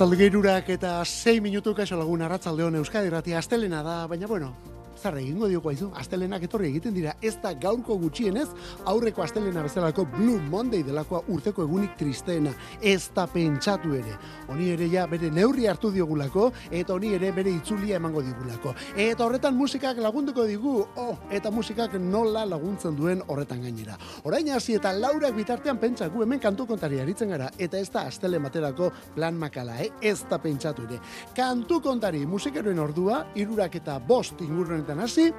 Arratzalde gehirurak eta 6 minutu kaixo lagun arratzalde hon Euskadi Ratia astelena da, baina bueno, zer egingo dioko aizu, astelenak etorri egiten dira, ez da gaurko gutxienez, aurreko astelena bezalako Blue Monday delakoa urteko egunik tristeena, ez da pentsatu ere. Honi ere ja bere neurri hartu diogulako, eta honi ere bere itzulia emango digulako. Eta horretan musikak lagunduko digu, oh, eta musikak nola laguntzen duen horretan gainera. Orain hasi eta laurak bitartean pentsa gu hemen kantu kontari aritzen gara, eta ez da astele materako plan makala, eh? ez da pentsatu ere. Kantu kontari musikeroen ordua, irurak eta bost ingurren honetan hasi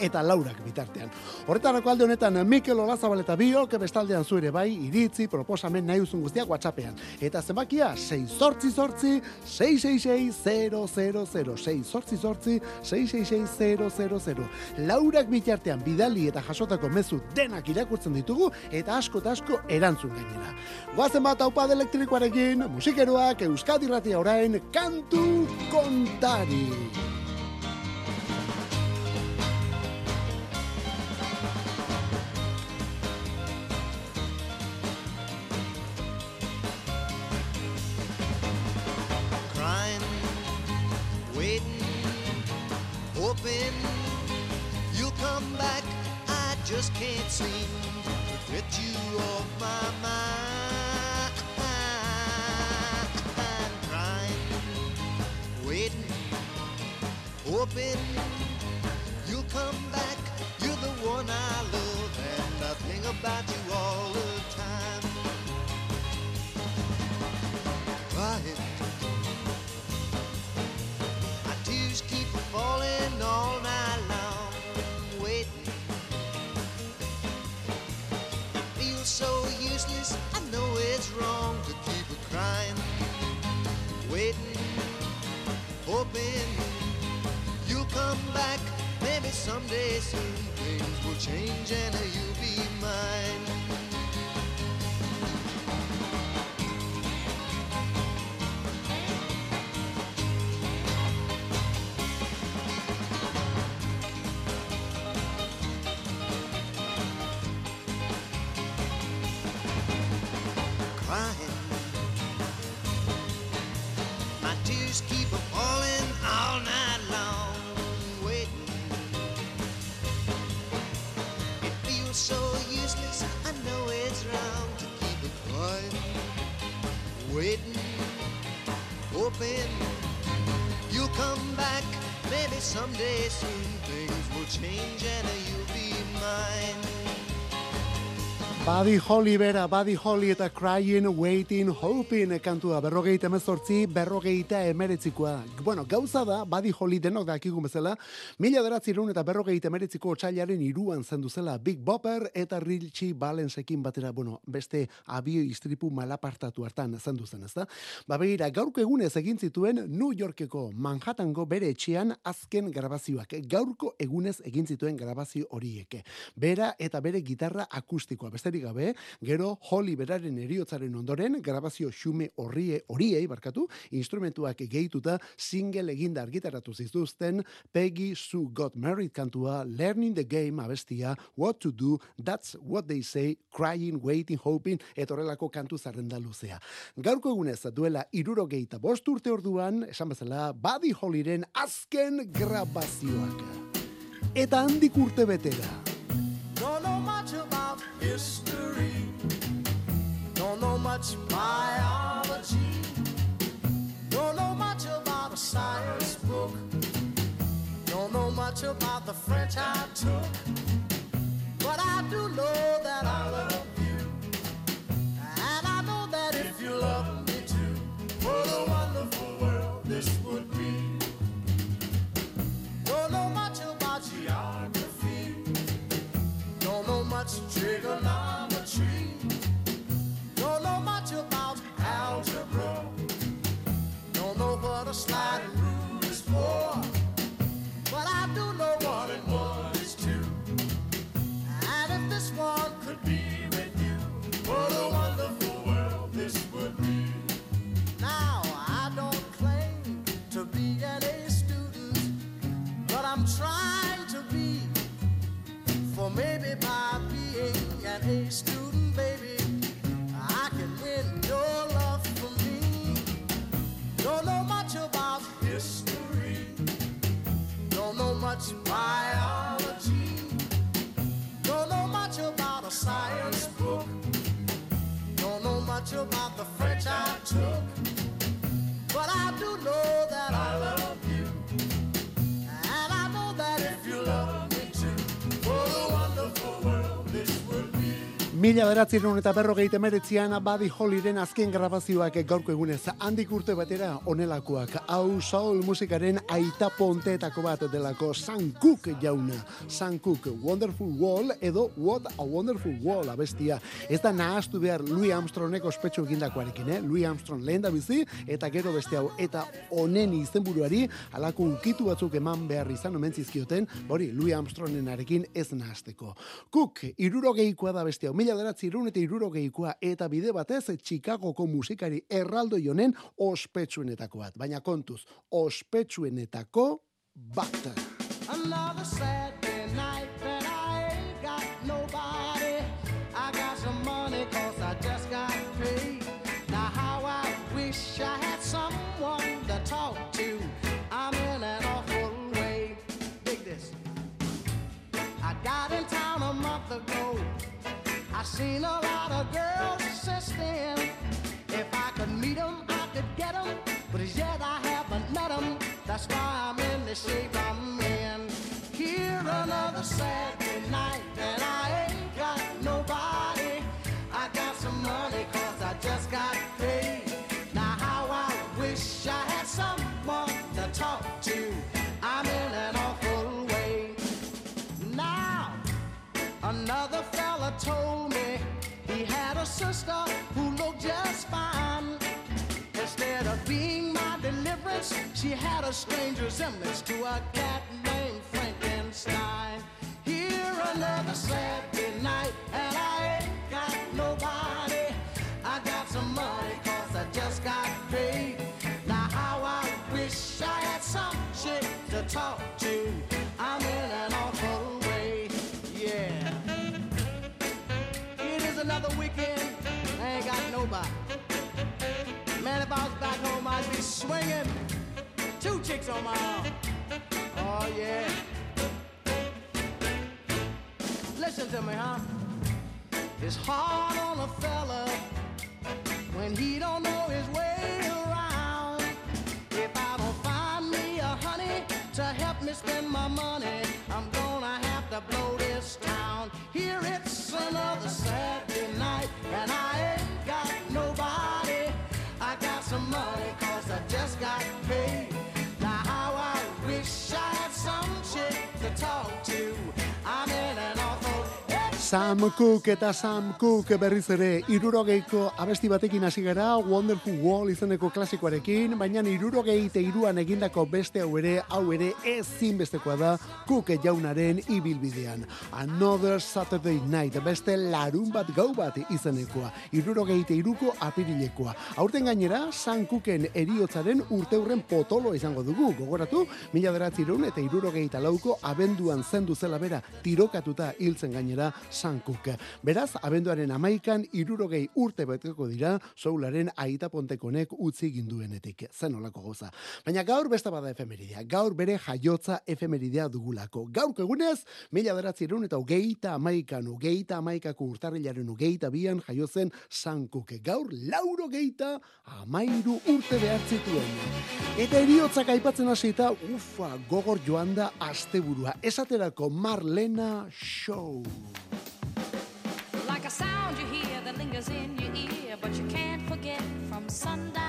eta laurak bitartean. Horretarako alde honetan Mikel Olazabal eta Biok bestaldean zu bai iritzi proposamen nahi uzun guztiak WhatsAppean. Eta zenbakia 6 sortzi sortzi 666 sortzi sortzi 666 Laurak bitartean bidali eta jasotako mezu denak irakurtzen ditugu eta asko eta asko erantzun gainera. Goazen bat haupa elektrikoarekin, musikeroak Euskadi Ratia orain kantu kontari. Hoping you'll come back. I just can't seem to get you off my mind. I'm crying, waiting, hoping you'll come back. You're the one I love, and I think about you all deixe Buddy Holly bera, Buddy Holly eta Crying, Waiting, Hoping kantua berrogeita emezortzi, berrogeita emeretzikoa. Bueno, gauza da, Buddy Holly denok dakigun bezala, mila deratzirun eta berrogeita emeretziko otxailaren iruan zendu zela Big Bopper eta Richie Valensekin batera, bueno, beste abio istripu malapartatu hartan zendu zen, ezta? Ba begira, gaurko egunez egin zituen New Yorkeko Manhattango bere etxean azken grabazioak. Gaurko egunez egin zituen grabazio horiek. Bera eta bere gitarra akustikoa, besterik dudarik gabe, gero Holly beraren eriotzaren ondoren, grabazio xume horrie horiei barkatu, instrumentuak gehituta single eginda argitaratu zituzten Peggy Sue Got Married kantua, Learning the Game abestia, What to Do, That's What They Say, Crying, Waiting, Hoping, etorrelako kantu zarrenda luzea. Gaurko egunez duela iruro geita bost urte orduan, esan bezala, Buddy Hollyren azken grabazioak. Eta handik urte betera. History. Don't know much biology. Don't know much about a science book. Don't know much about the French I took. But I do know that Don't. Biology, don't know much about a science book, don't know much about the French I took. Mila beratzieron eta berrogeita meretzian Buddy Hollyren azken grabazioak gaurko egunez handik urte batera onelakoak. Hau Saul musikaren aita ponteetako bat delako Sam Cooke jauna. Sam Cooke, Wonderful Wall edo What a Wonderful Wall abestia. Ez da nahastu behar Louis Armstrongeko ospetsu egindakoarekin, eh? Louis Armstrong lehen da bizi eta gero beste hau eta honen izenburuari halako ukitu batzuk eman behar izan omen hori Louis Armstrongenarekin ez nahasteko. Cook, irurogeikoa da beste hau, mila beratzi irun eta irurogeikoa eta bide batez Chicagoko musikari erraldoi honen ospetsuenetako bat. Baina kontuz, ospetsuenetako bat. Another Saturday night seen a lot of girls since then. If I could meet 'em, I could get 'em. But as yet I haven't met 'em. That's why I'm in the shape I'm in. Here another Saturday being my deliverance, she had a strange resemblance to a cat named Frankenstein. Here another Saturday swinging two chicks on my arm. Oh, yeah. Listen to me, huh? It's hard on a fella when he don't know his way around. If I don't find me a honey to help me spend my money, I'm gonna have to blow this town. Here it's another Sam Cook eta Sam Cook berriz ere irurogeiko abesti batekin hasi gara Wonderful Wall izeneko klasikoarekin, baina irurogei iruan egindako beste hau ere, hau ere ezin bestekoa da Cook jaunaren ibilbidean. Another Saturday Night, beste larun bat gau bat izenekoa, irurogei iruko apirilekoa. Aurten gainera, Sam Cooken eriotzaren urteurren potolo izango dugu, gogoratu, mila beratzireun eta irurogei lauko abenduan zendu zela bera tirokatuta hiltzen gainera San Cook. Beraz, abenduaren amaikan irurogei urte beteko dira soularen aita pontekonek utzi ginduenetik. Zen olako goza. Baina gaur besta bada efemeridea. Gaur bere jaiotza efemeridea dugulako. Gaur egunez, mila beratzi erun eta ugeita amaikan, ugeita amaikako urtarrilaren ugeita bian jaiotzen San Cook. Gaur lauro geita amairu urte behartzituen. Eta eriotzak aipatzen hasita, ufa, gogor joan da asteburua. Esaterako Marlena Show. Lingers in your ear, but you can't forget from sundown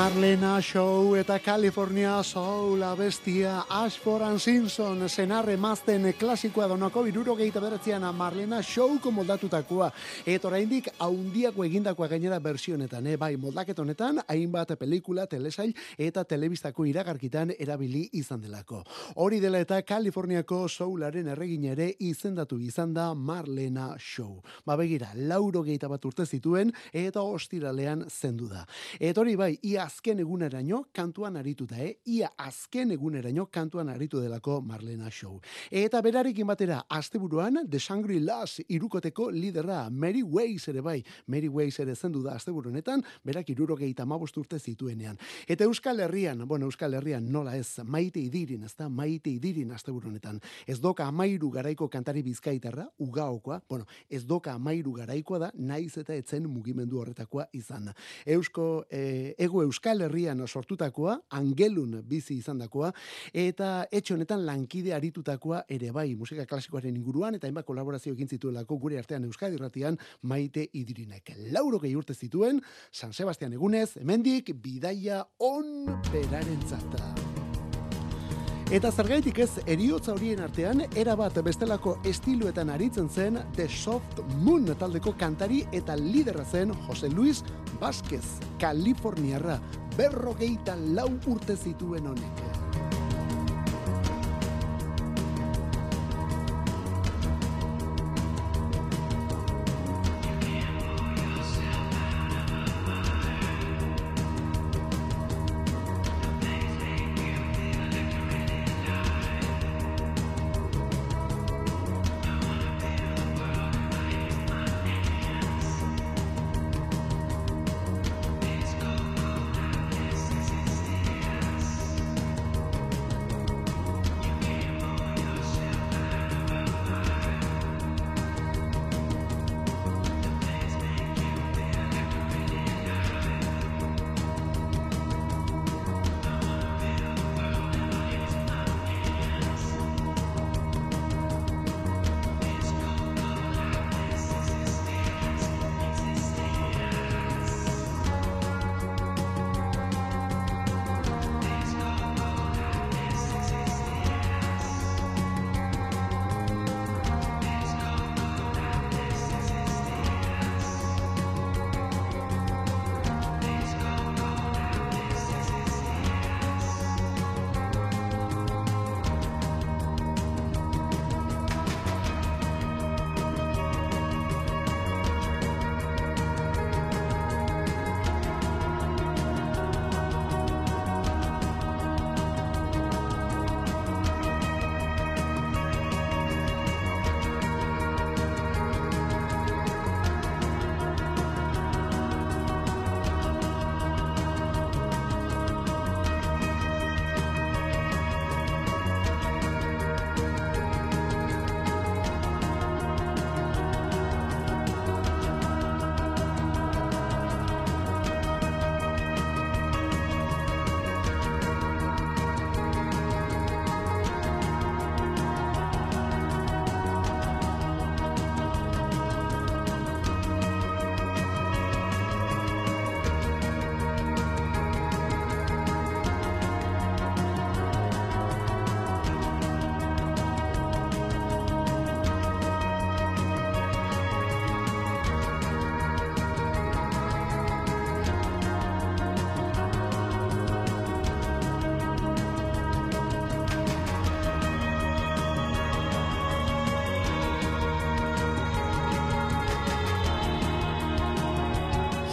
Marlena Show eta California Soul abestia Ashford and Simpson senarre mazten klasikoa donako iruro gehieta beretzean Marlena Show moldatutakoa. Eta oraindik haundiako egindakoa gainera versionetan, eh? bai moldaket honetan hainbat pelikula, telesail eta telebistako iragarkitan erabili izan delako. Hori dela eta Kaliforniako Soularen erregin ere izendatu izan da Marlena Show. Ba begira, lauro gehieta bat urte zituen eta ostiralean zendu da. Eta hori bai, ia azken eguneraino kantuan arituta, eh? Ia azken eguneraino kantuan aritu delako Marlena Show. Eta berarekin batera, asteburuan, The Shangri-Las irukoteko lidera, Mary Weiss ere bai, Mary Weiss ere zendu da asteburu honetan, berak irurogeita mabost urte zituenean. Eta Euskal Herrian, bueno, Euskal Herrian nola ez, maite idirin, ez da, maite idirin asteburu honetan. Ez doka amairu garaiko kantari bizkaitarra, ugaokoa, bueno, ez doka amairu garaikoa da, naiz eta etzen mugimendu horretakoa izan. Eusko, eh, ego Euskal Herrian sortutakoa, angelun bizi izandakoa, eta etxe honetan lankide aritutakoa ere bai musika klasikoaren inguruan, eta hainbat kolaborazio egin zituelako gure artean Euskadi irratian maite idirinek. Lauro gehi urte zituen, San Sebastian egunez, hemendik bidaia on beraren Eta zergaitik ez eriotza horien artean, erabat bestelako estiluetan aritzen zen The Soft Moon taldeko kantari eta liderra zen Jose Luis Vázquez, Kaliforniarra, berrogeita lau urte zituen honek.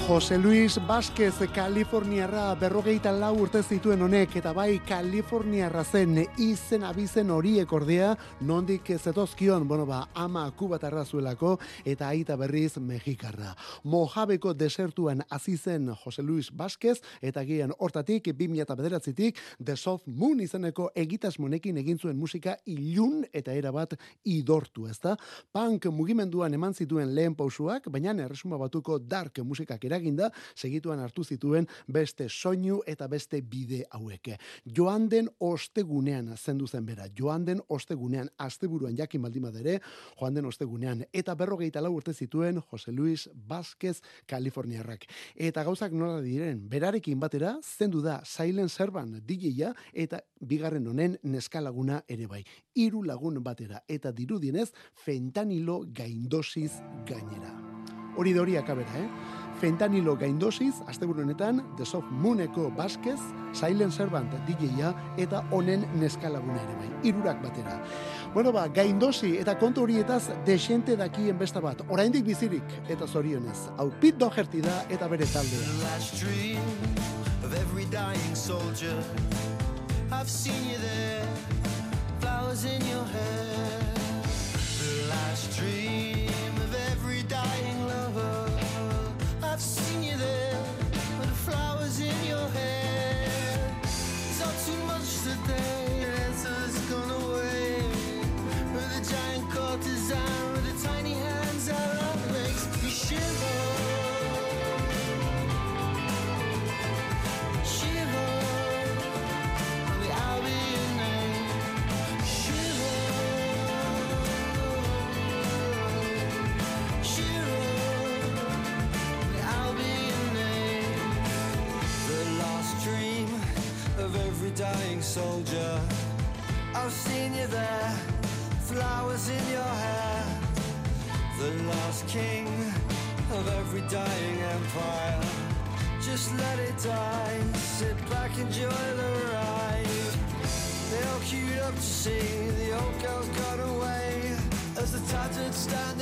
Jose Luis Vázquez Kaliforniarra berrogeita lau urte zituen honek eta bai Kaliforniarra zen izen abizen horiek ordea nondik zetozkion, bueno ba, ama kubatarra zuelako eta aita berriz mexikarra. Mojabeko desertuan hasi zen Jose Luis Vázquez eta gian hortatik 2009tik The Soft Moon izeneko egitasmonekin egin zuen musika ilun eta erabat idortu, ezta? Punk mugimenduan eman zituen lehen pausuak, baina erresuma batuko dark musikak eraginda, segituan hartu zituen beste soinu eta beste bide hauek. Joan den ostegunean zendu zen bera, joan den ostegunean, asteburuan jakin baldin badere, joan den ostegunean, eta berrogeita lau urte zituen Jose Luis Vázquez Kaliforniarrak. Eta gauzak nola diren, berarekin batera, zendu da Silent Servan DJ-a eta bigarren honen neskalaguna ere bai. Hiru lagun batera eta dirudienez fentanilo gaindosiz gainera. Hori da hori akabera, eh? Fentanilo gaindosiz, asteburu honetan, The Soft Mooneko Baskez, Silent Servant DJ-a eta honen neskalaguna ere bai. Irurak batera. Bueno ba, gaindosi eta kontu horietaz desente dakien besta bat. Oraindik bizirik eta zorionez. Hau Pete Doherty da eta bere taldea. Every dying soldier. I've seen you there, flowers in your hair. The last dream of every dying soldier. I've seen you there, flowers in your hair. The last king of every dying empire. Just let it die, sit back, enjoy the ride. They all queued up to see the old girl's gone away. As the tattered standard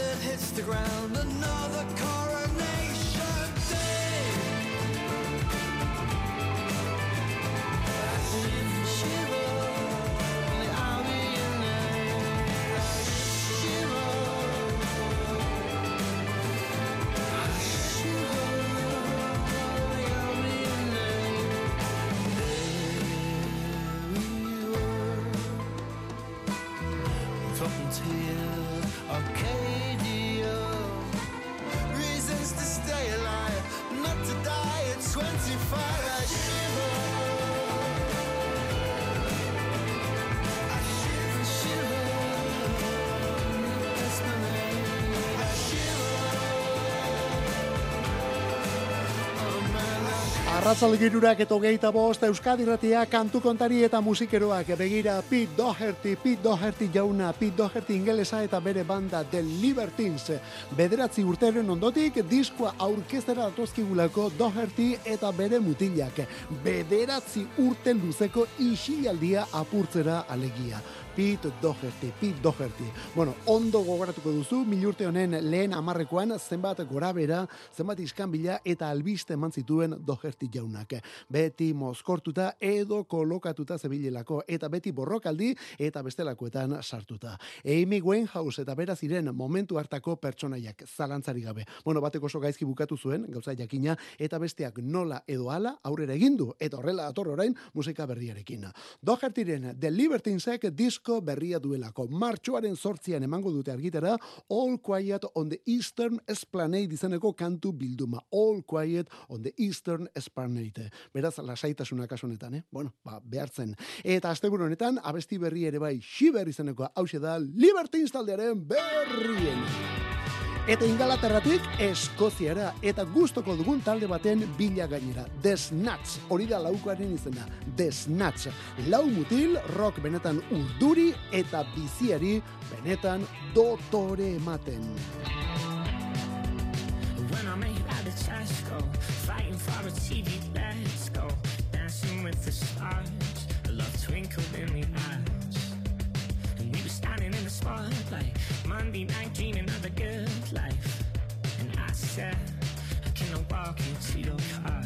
I Arratzal girurak eta hogeita bost Euskadi Ratia kantu kontari eta musikeroak begira Pete Doherty, Pete Doherty jauna, Pete Doherty ingelesa eta bere banda The Libertines. Bederatzi urteren ondotik diskoa aurkeztera datozkigulako Doherty eta bere mutilak. Bederatzi urte luzeko isilaldia apurtzera alegia. Pete Doherty, Pete Doherty. Bueno, ondo gogoratuko duzu, milurte honen lehen amarrekoan zenbat gorabera, zenbat iskanbila eta albiste eman zituen Doherty jaunak. Beti mozkortuta edo kolokatuta zebilelako eta beti borrokaldi eta bestelakoetan sartuta. Amy Winehouse eta bera ziren momentu hartako pertsonaiak zalantzari gabe. Bueno, batek oso gaizki bukatu zuen, gauza jakina, eta besteak nola edo hala aurrera egin du eta horrela dator orain musika berriarekin. Dohertyren The Libertinesek disko berria duelako. Martxoaren sortzian emango dute argitara All Quiet on the Eastern Esplanade izeneko kantu bilduma. All Quiet on the Eastern Esplanade. Beraz, lasaitasuna kasu honetan, eh? Bueno, ba, behartzen. Eta asteburu honetan, abesti berri ere bai, Shiver izeneko hause da Libertines taldearen berrien. Eta ingalaterratik Eskoziara eta gustoko dugun talde baten bila gainera. The Snatch, hori da laukoaren izena. The Snatch. Lau mutil, rock benetan urduri eta biziari benetan dotore ematen. When made out of Tesco, fighting for a TV, let's go. Dancing with the stars, love twinkled in the eyes. And we were standing in the spotlight, Monday night dreaming life. And I said, Can I walk into your car?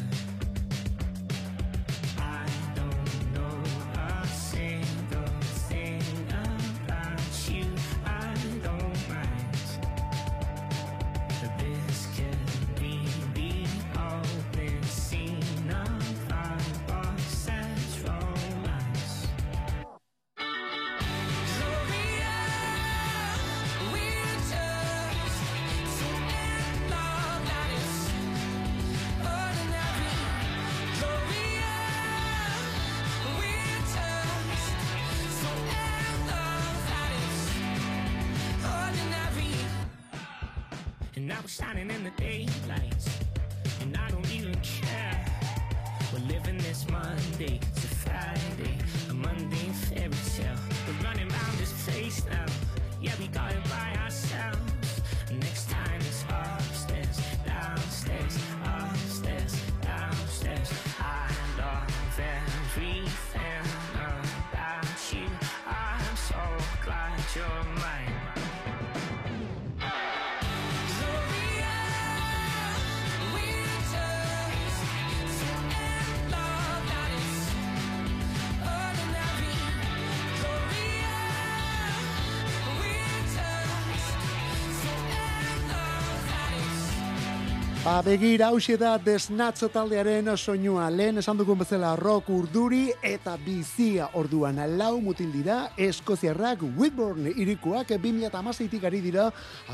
Ba, begira, hauxe da desnatzo taldearen soinua. Lehen esan dugun bezala rock urduri eta bizia orduan. Lau mutil dira, eskoziarrak Whitburn irikoak 2008 ari dira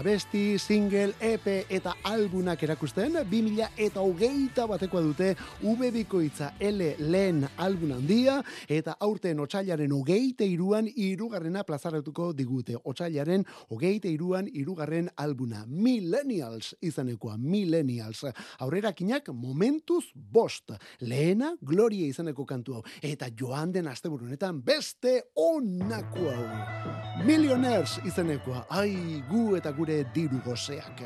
abesti, single, EP eta albunak erakusten. 2000 eta hogeita batekoa dute V bikoitza L lehen albun handia eta aurten otxailaren hogeita iruan irugarrena plazaratuko digute. Otxailaren hogeita iruan irugarren albuna. Millennials izanekoa, Millennials. Millennials. Aurrerakinak momentuz bost. Lehena Gloria izeneko kantu hau. Eta joan den asteburu honetan beste onako hau. Millionaires izenekoa. Ai, gu eta gure diru gozeak.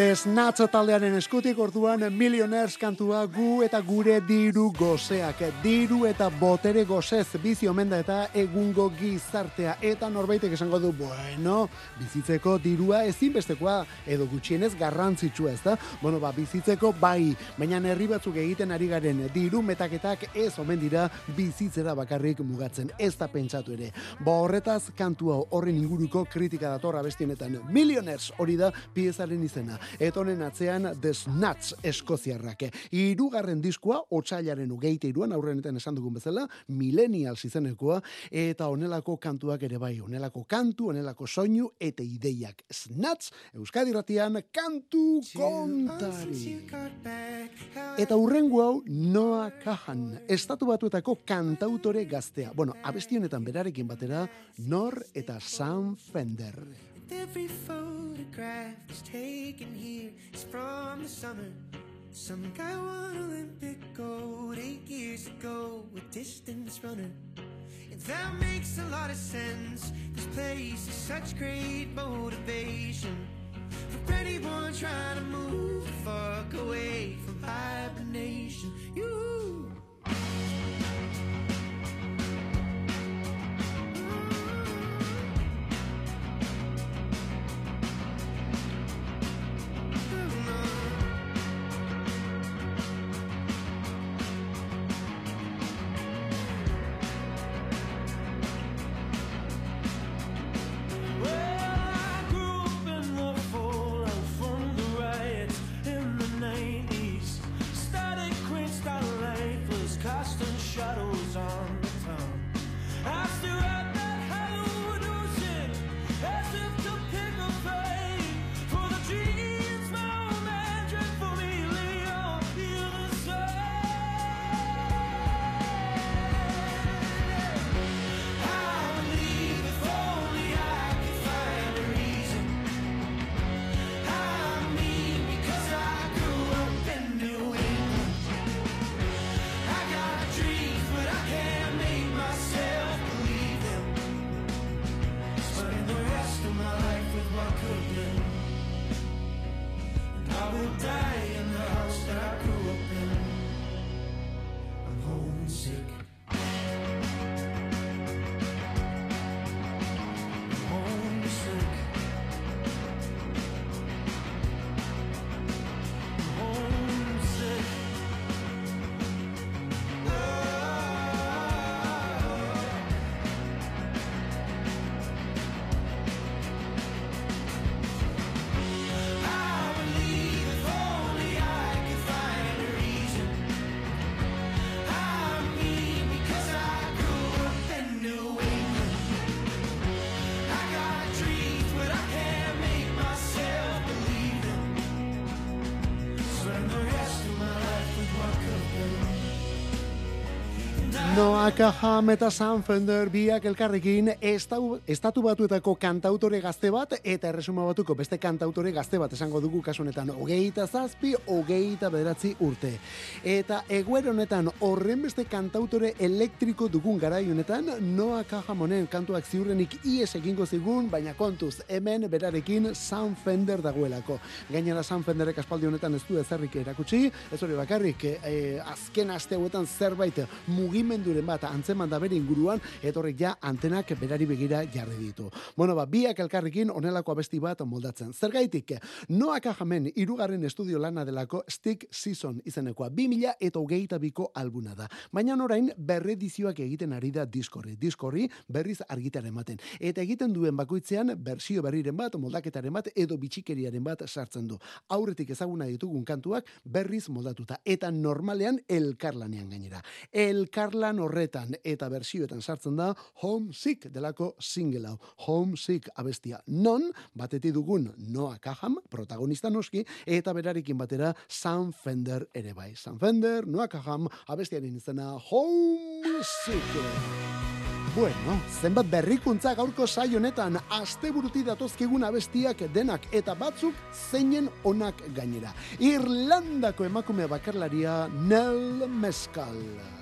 Desnatza taldearen eskutik orduan Millionaires kantua gu eta gure diru gozeak. Diru eta botere gozez bizi omen da eta egungo gizartea. Eta norbaitek esango du, bueno, bizitzeko dirua ezinbestekoa edo gutxienez garrantzitsua ez da. Bueno, ba, bizitzeko bai, baina herri batzuk egiten ari garen diru metaketak ez omen dira bizitzera bakarrik mugatzen. Ez da pentsatu ere. Ba horretaz kantu hau horren inguruko kritika datorra bestienetan. Millionaires hori da piezaren izena. Eta honen atzean The Snatch eskoziarrak. Hirugarren diskoa otsailaren ugeite iruan aurrenetan esan dugun bezala, Millennials izenekoa, eta honelako kantuak ere bai, honelako kantu, honelako soinu eta ideiak. Snatch, Euskadi ratian, kantu kontari. Eta hurrengo hau Noah Kahan, estatu batuetako kantautore gaztea. Bueno, abesti honetan berarekin batera, Nor eta Sam Fender. Every photograph that's taken here is from the summer. Some guy won Olympic gold eight years ago, a distance runner. And that makes a lot of sense. This place is such great motivation for anyone trying to move the fuck away from hibernation. You. Kaham eta Sam Fender biak elkarrekin estau, estatu batuetako kantautore gazte bat eta erresuma batuko beste kantautore gazte bat esango dugu kasu honetan hogeita zazpi, hogeita bederatzi urte. Eta eguer honetan horren beste kantautore elektriko dugun garai honetan Noah Kaham honen kantuak ziurrenik ies egingo zigun, baina kontuz hemen berarekin Sam Fender dagoelako. Gainera Sam Fenderek aspaldi honetan ez du ezerrik erakutsi, ez hori bakarrik eh, azken aste hauetan zerbait mugimenduren bat antzeman da bere inguruan eta horrek ja antenak berari begira jarri ditu. Bueno, ba, biak elkarrekin honelako abesti bat moldatzen. Zergaitik, Noah Kahamen irugarren estudio lana delako Stick Season izenekoa. 2000 eta hogeita biko albuna da. Baina orain berredizioak egiten ari da diskorri. Diskorri berriz argitaren ematen. Eta egiten duen bakoitzean bersio berriren bat, moldaketaren bat edo bitxikeriaren bat sartzen du. Aurretik ezaguna ditugun kantuak berriz moldatuta. Eta normalean elkarlanean gainera. Elkarlan horretan eta bersioetan sartzen da Homesick delako single hau. Homesick abestia. Non, batetik dugun Noah Kaham, protagonista noski, eta berarekin batera Sam Fender ere bai. Sam Fender, Noah Kaham, abestiaren izena Homesick. Bueno, zenbat berrikuntza gaurko saio honetan asteburuti datozkigun abestiak denak eta batzuk zeinen onak gainera. Irlandako emakume bakarlaria Nell Mescal.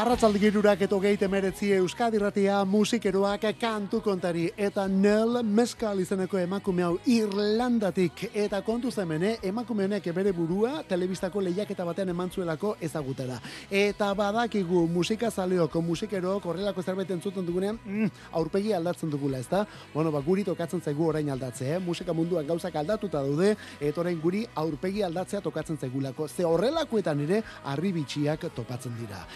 Arratzaldigirurak eto geite meretzi Euskadirratia musikeroak kantu kontari eta Nel Meskal izeneko emakume hau Irlandatik eta kontu zemene emakume honek bere burua telebistako lehiaketa batean eman zuelako ezagutera. Eta badakigu musika zaleoko musikeroak horrelako zerbait entzuten dugunean mm, aurpegi aldatzen dugula, ezta? Bueno, ba, guri tokatzen zaigu orain aldatze, eh? musika munduan gauzak aldatuta daude eta orain guri aurpegi aldatzea tokatzen zaigulako. Ze horrelakoetan ere arribitxiak topatzen dira.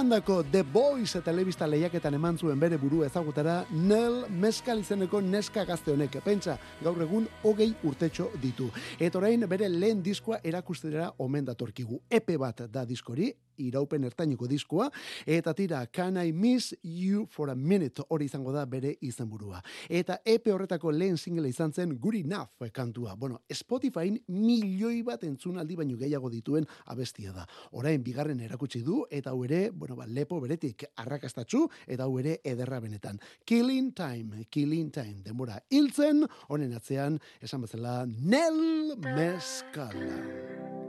Irlandako The Voice telebista lehiaketan eman zuen bere buru ezagutara Nel Meskal izeneko neska gazte honek. Pentsa, gaur egun hogei urtetxo ditu. Eta orain bere lehen diskoa erakustera omen datorkigu. Epe bat da diskori, iraupen ertainiko diskoa, eta tira Can I Miss You for a Minute hori izango da bere izenburua. Eta epe horretako lehen single izan zen Guri Naf kantua. Bueno, Spotifyn milioi bat entzunaldi baino gehiago dituen abestia da. Orain bigarren erakutsi du eta hau ere, bueno, ba, lepo beretik arrakastatzu eta hau ere ederra benetan. Killing Time, Killing Time, denbora hiltzen, honen atzean, esan bezala, Nel Meskala.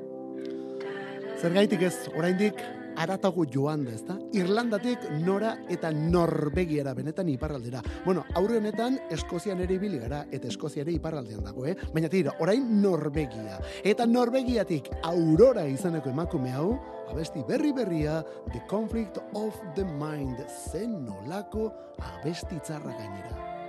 Zergaitik ez, oraindik aratago joan da, ezta? Irlandatik nora eta Norvegiara benetan iparraldera. Bueno, aurre honetan Eskozian ere ibili gara eta Eskozia ere iparraldean dago, eh? Baina tira, orain Norvegia. Eta Norvegiatik Aurora izeneko emakume hau, abesti berri berria The Conflict of the Mind zen nolako abesti txarra gainera.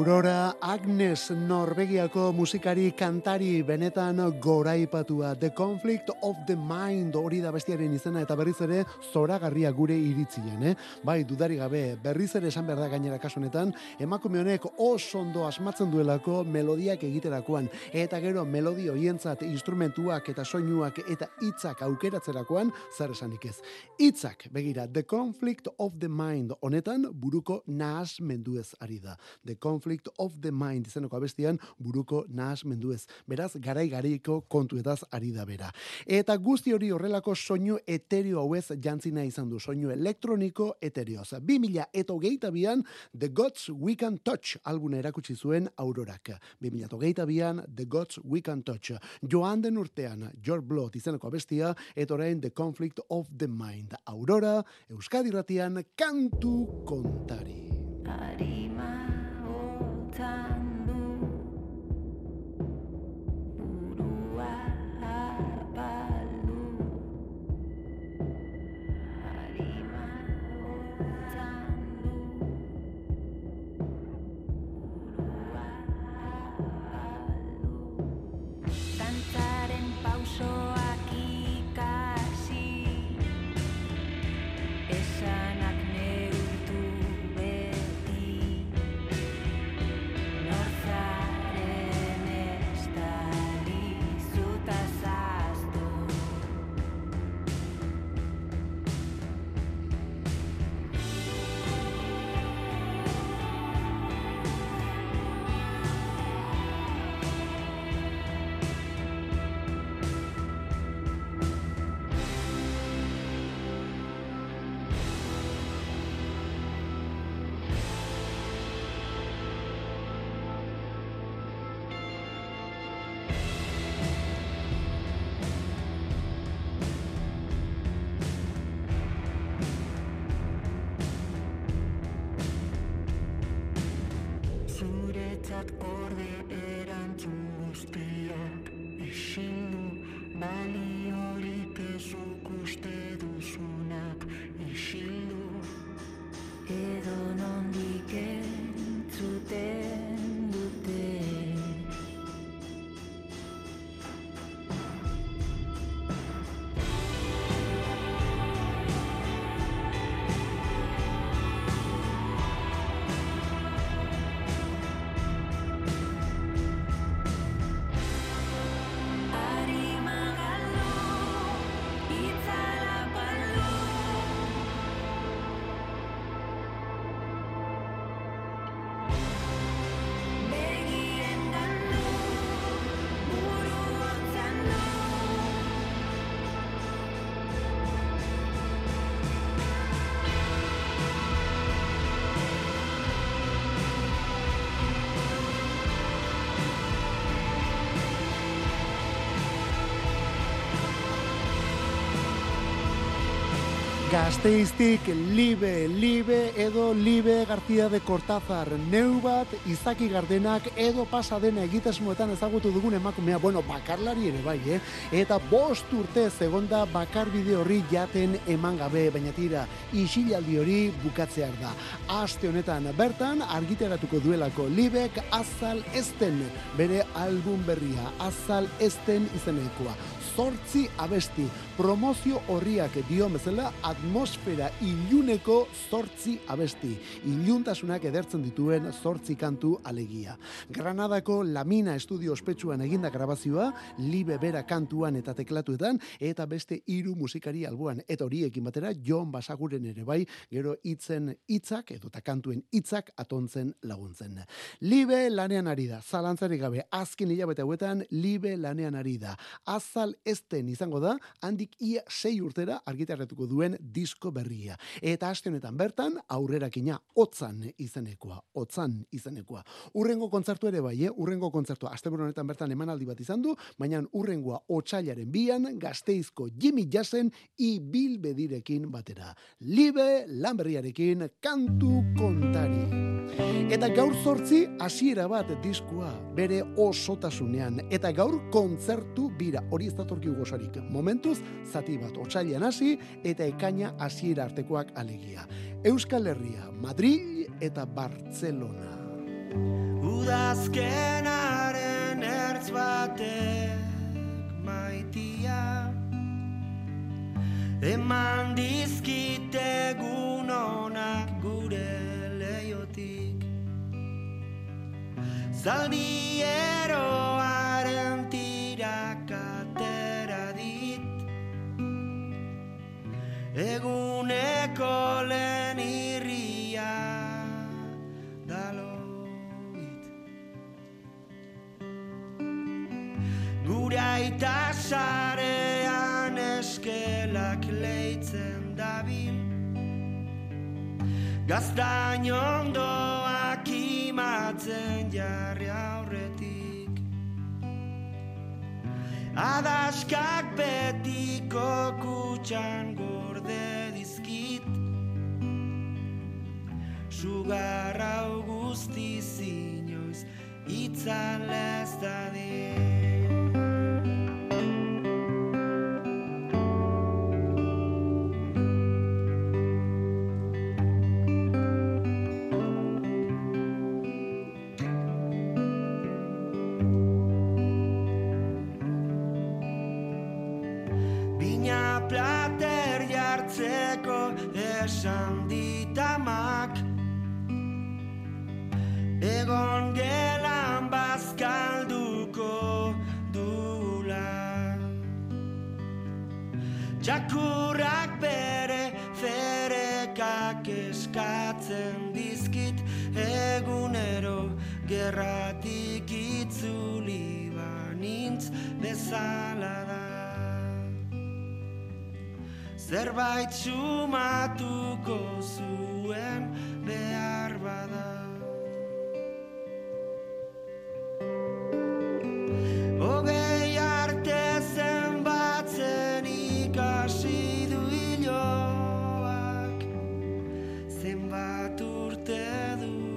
Aurora Agnes Norvegiako musikari kantari benetan goraipatua The Conflict of the Mind hori da bestiaren izena eta berriz ere zoragarria gure iritzien, eh? Bai, dudari gabe, berriz ere esan behar da gainera kasu honetan, emakume honek oso ondo asmatzen duelako melodiak egiterakoan eta gero melodio hientzat instrumentuak eta soinuak eta hitzak aukeratzerakoan zer esanik ez. Hitzak, begira, The Conflict of the Mind honetan buruko nahas menduez ari da. The Conflict of the Mind izeneko abestian buruko nahas menduez. Beraz, garai garaiko kontuetaz ari da bera. Eta guzti hori horrelako soinu etereo hauez jantzina izan du, soinu elektroniko etereoz. 2000 eta hogeita bian The Gods We Can Touch albuna erakutsi zuen Aurorak. 2000 eta hogeita bian The Gods We Can Touch. Joan den urtean, George Blood izeneko abestia, eta orain The Conflict of the Mind. Aurora, Euskadi ratian, kantu kontari. Arima 他 Gazteiztik Libe, Libe edo Libe García de Cortázar, neu bat Izaki Gardenak edo pasadena egitasmoetan ezagutu dugun emakumea, bueno, bakarlari ere bai, eh? Eta bost urte segonda bakar bide horri jaten eman gabe, baina tira, isilaldi hori bukatzear da. Aste honetan bertan argitaratuko duelako Libek azal esten bere album berria, azal esten izenekoa. Zortzi abesti, promozio horriak dio bezala atmosfera iluneko zortzi abesti. Iluntasunak edertzen dituen zortzi kantu alegia. Granadako Lamina Estudio ospetsuan eginda grabazioa, libe bera kantuan eta teklatuetan, eta beste hiru musikari alboan. Eta horiekin batera, Jon Basaguren ere bai, gero hitzen hitzak edo ta kantuen hitzak atontzen laguntzen. Libe lanean ari da, zalantzarik gabe, azken hilabete hauetan, libe lanean ari da. Azal esten izango da, handik ia sei urtera argitarretuko duen disko berria. Eta aste honetan bertan, aurrerakina otzan izenekoa, otzan izenekoa. Urrengo kontzertu ere bai, eh? urrengo kontzertua, asteburu honetan bertan emanaldi bat izan du, baina urrengoa otsailaren bian, gazteizko Jimmy Jassen ibilbedirekin batera. Libe lanberriarekin kantu kontari. Eta gaur zortzi hasiera bat diskua bere osotasunean eta gaur kontzertu bira hori ez datorkigu gozarik. Momentuz zati bat otsailean hasi eta ekaina hasiera artekoak alegia. Euskal Herria, Madrid eta Barcelona. Udazkenaren ertz batek maitia Eman dizkit egun onak gure Zaldi eroaren tirak atera dit Eguneko lehen irria daloit. Gure aita sarean eskelak leitzen dabil Gaztain ondoak Adaskak betiko kutxan gorde dizkit. Sugar hau guzti inoiz itzalez dadin zerbait sumatuko zuen behar bada. Hogei arte zenbatzen ikasi du hiloak, zenbat urte dugun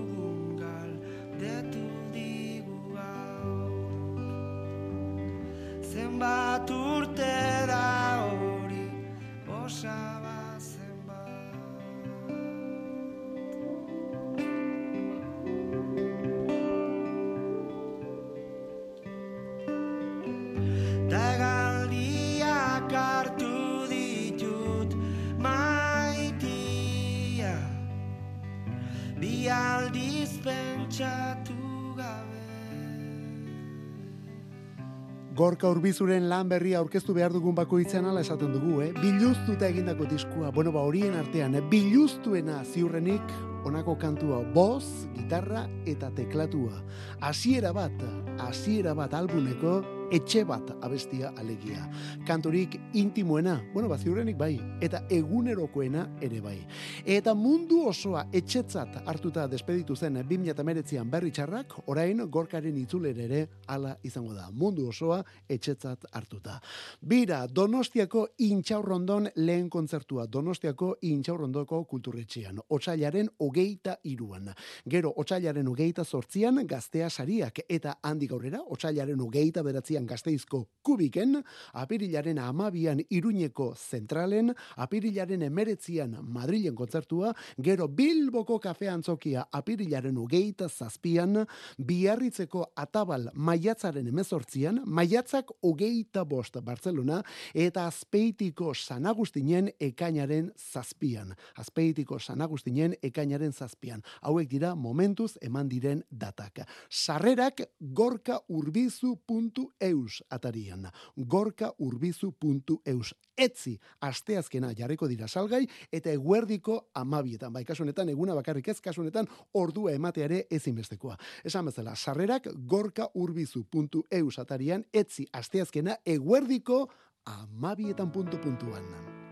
Gorka urbizuren lan berria aurkeztu behar dugun bakoitzean ala esaten dugu, eh? Biluztuta egindako diskua, bueno, ba horien artean, eh? biluztuena ziurrenik honako kantua, boz, gitarra eta teklatua. Hasiera bat, hasiera bat albumeko etxe bat abestia alegia. Kantorik intimoena, bueno, ba ziurrenik bai, eta egunerokoena ere bai. Eta mundu osoa etxetzat hartuta despeditu zen 2019an berri txarrak, orain gorkaren itzulere ere hala izango da. Mundu osoa etxetzat hartuta. Bira, Donostiako intxaurrondon lehen kontzertua, Donostiako intxaurrondoko kulturretxean, otsailaren hogeita iruan. Gero, otsailaren hogeita sortzian gaztea sariak, eta handik aurrera, otsailaren hogeita beratzian gazteizko kubiken, apirilaren amabian iruñeko zentralen, apirilaren emeretzian Madrilen kontzertua, gero Bilboko kafe antzokia apirilaren hogeita zazpian, biarritzeko atabal maiatzaren emezortzian, maiatzak hogeita bost Barcelona, eta azpeitiko San Agustinen ekainaren zazpian. Azpeitiko San Agustinen ekainaren zazpian. Hauek dira momentuz eman diren datak. Sarrerak gorkaurbizu.eus atarian. gorkaurbizu.eus etzi asteazkena jarriko dira salgai eta eguerdiko amabietan. Bai, kasu honetan eguna bakarrik ez, kasu honetan ordua emateare ezinbestekoa. Esan bezala, sarrerak gorkaurbizu.eus atarian etzi asteazkena eguerdiko amabietan puntu puntuan.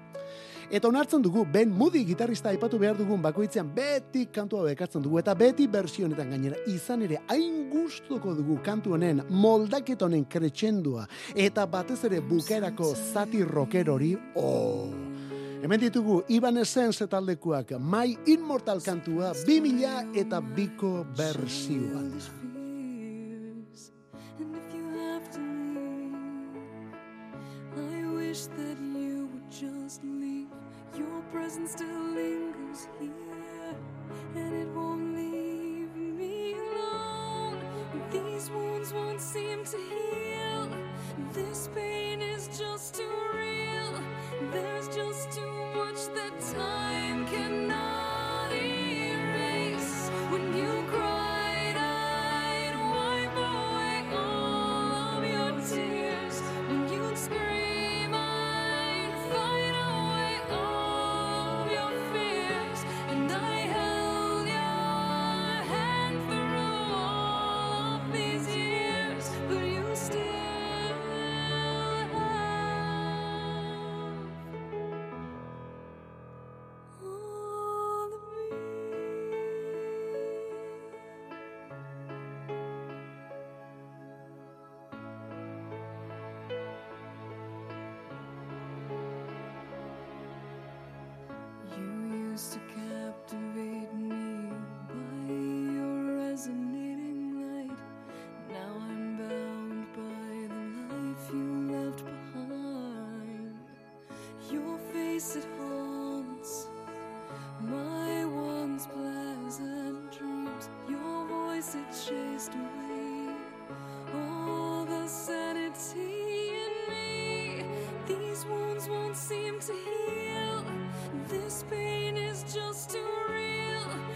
Eta onartzen dugu, Ben Moody gitarrista aipatu behar dugun bakoitzean beti kantu hau ekartzen dugu, eta beti bersio honetan gainera, izan ere, hain gustuko dugu kantu honen, moldaket honen kretxendua, eta batez ere bukaerako zati rocker hori, oh! Hemen ditugu, Iban Essence taldekuak, My Immortal kantua, 2000 eta biko bersioan. presence still lingers here, and it won't leave me alone. These wounds won't seem to heal. This pain is just too real. There's just too much that time cannot. It chased away all the sanity in me. These wounds won't seem to heal. This pain is just too real.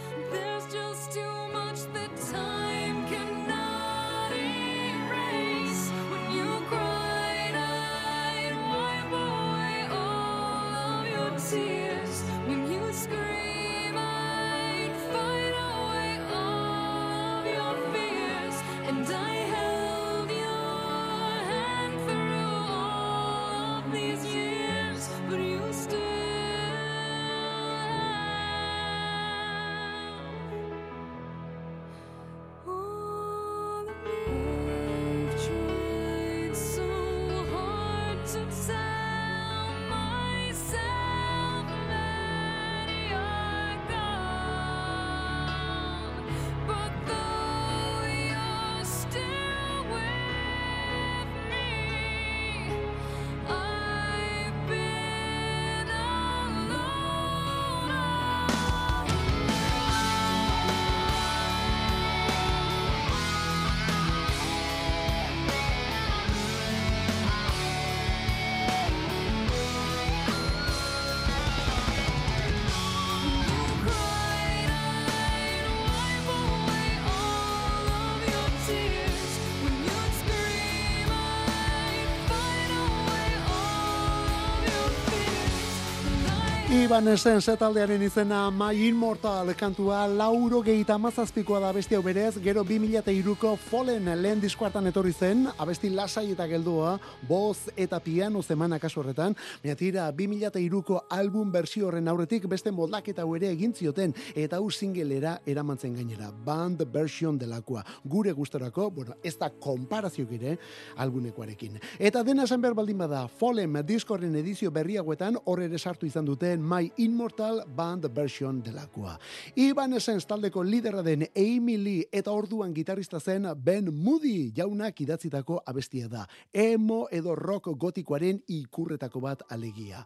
Iban esen zetaldearen izena My Immortal kantua lauro gehieta amazazpikoa da abesti hau berez, gero 2002ko Fallen lehen diskoartan etorri zen, abesti lasai eta geldua, boz eta piano zemana kasu horretan, baina tira 2002ko album bersio horren aurretik beste moldaketa ere egin zioten, eta hau singelera eramantzen gainera, band version delakoa, gure gustorako, bueno, ez da konparazio gire albunekoarekin. Eta dena esan behar baldin bada, Fallen diskorren edizio berriagoetan horre ere sartu izan duten My Immortal Band version delakoa. Iban Essence taldeko lidera den Amy Lee eta orduan gitarrista zen Ben Moody jaunak idatzitako abestia da. Emo edo rock gotikoaren ikurretako bat alegia.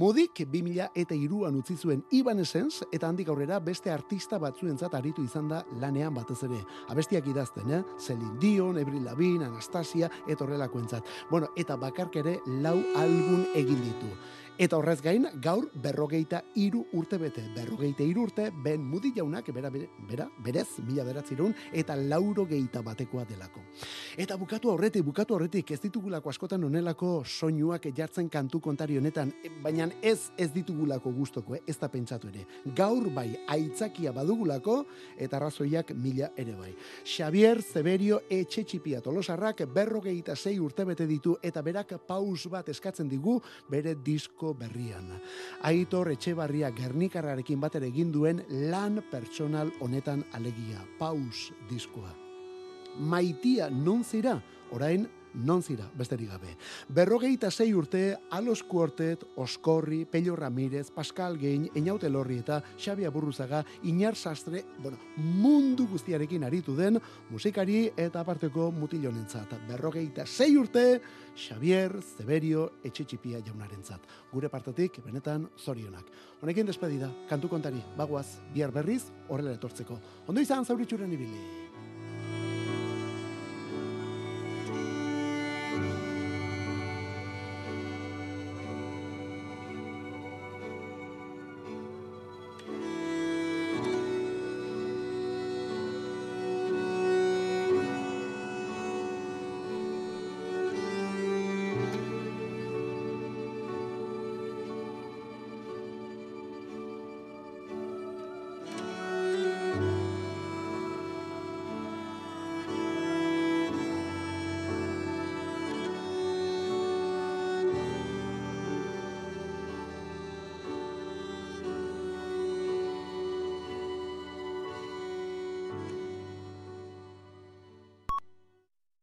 Moodyk 2000 eta iruan utzi zuen Iban Essence eta handik aurrera beste artista batzuentzat aritu izan da lanean batez ere. Abestiak idazten, eh? Celine Dion, Avril Lavigne, Anastasia eta horrelakoentzat. Bueno, eta bakark ere lau album egin ditu. Eta horrez gain, gaur berrogeita iru urte bete. Berrogeita iru urte, Ben Moody jaunak, bera, bera, berez, mila beratzerun, eta lauro geita batekoa delako. Eta bukatu horretik, bukatu horretik, ez ditugulako askotan onelako soinuak jartzen kantu kontari honetan, e, baina ez ez ditugulako gustoko, eh? ez da pentsatu ere. Gaur bai, aitzakia badugulako, eta arrazoiak mila ere bai. Xavier Zeberio etxe txipia tolosarrak berrogeita sei urte bete ditu, eta berak paus bat eskatzen digu bere disko berrian. Aitor Etxebarria Gernikarrarekin batera egin duen lan pertsonal honetan alegia, paus diskoa. Maitia non zira, orain non zira, besterik gabe. Berrogeita sei urte, Alos Quartet, Oskorri, Pello Ramirez, Pascal Gein, Einaute Lorri eta Xabi Aburruzaga, Inar Sastre, bueno, mundu guztiarekin aritu den musikari eta aparteko mutilonentzat. Berrogeita sei urte, Xavier Zeberio Etxetxipia jaunarentzat. Gure partetik, benetan, zorionak. Honekin despedida, kantu kontari, bagoaz, bihar berriz, horrela etortzeko. Ondo izan zauritxuren ibili.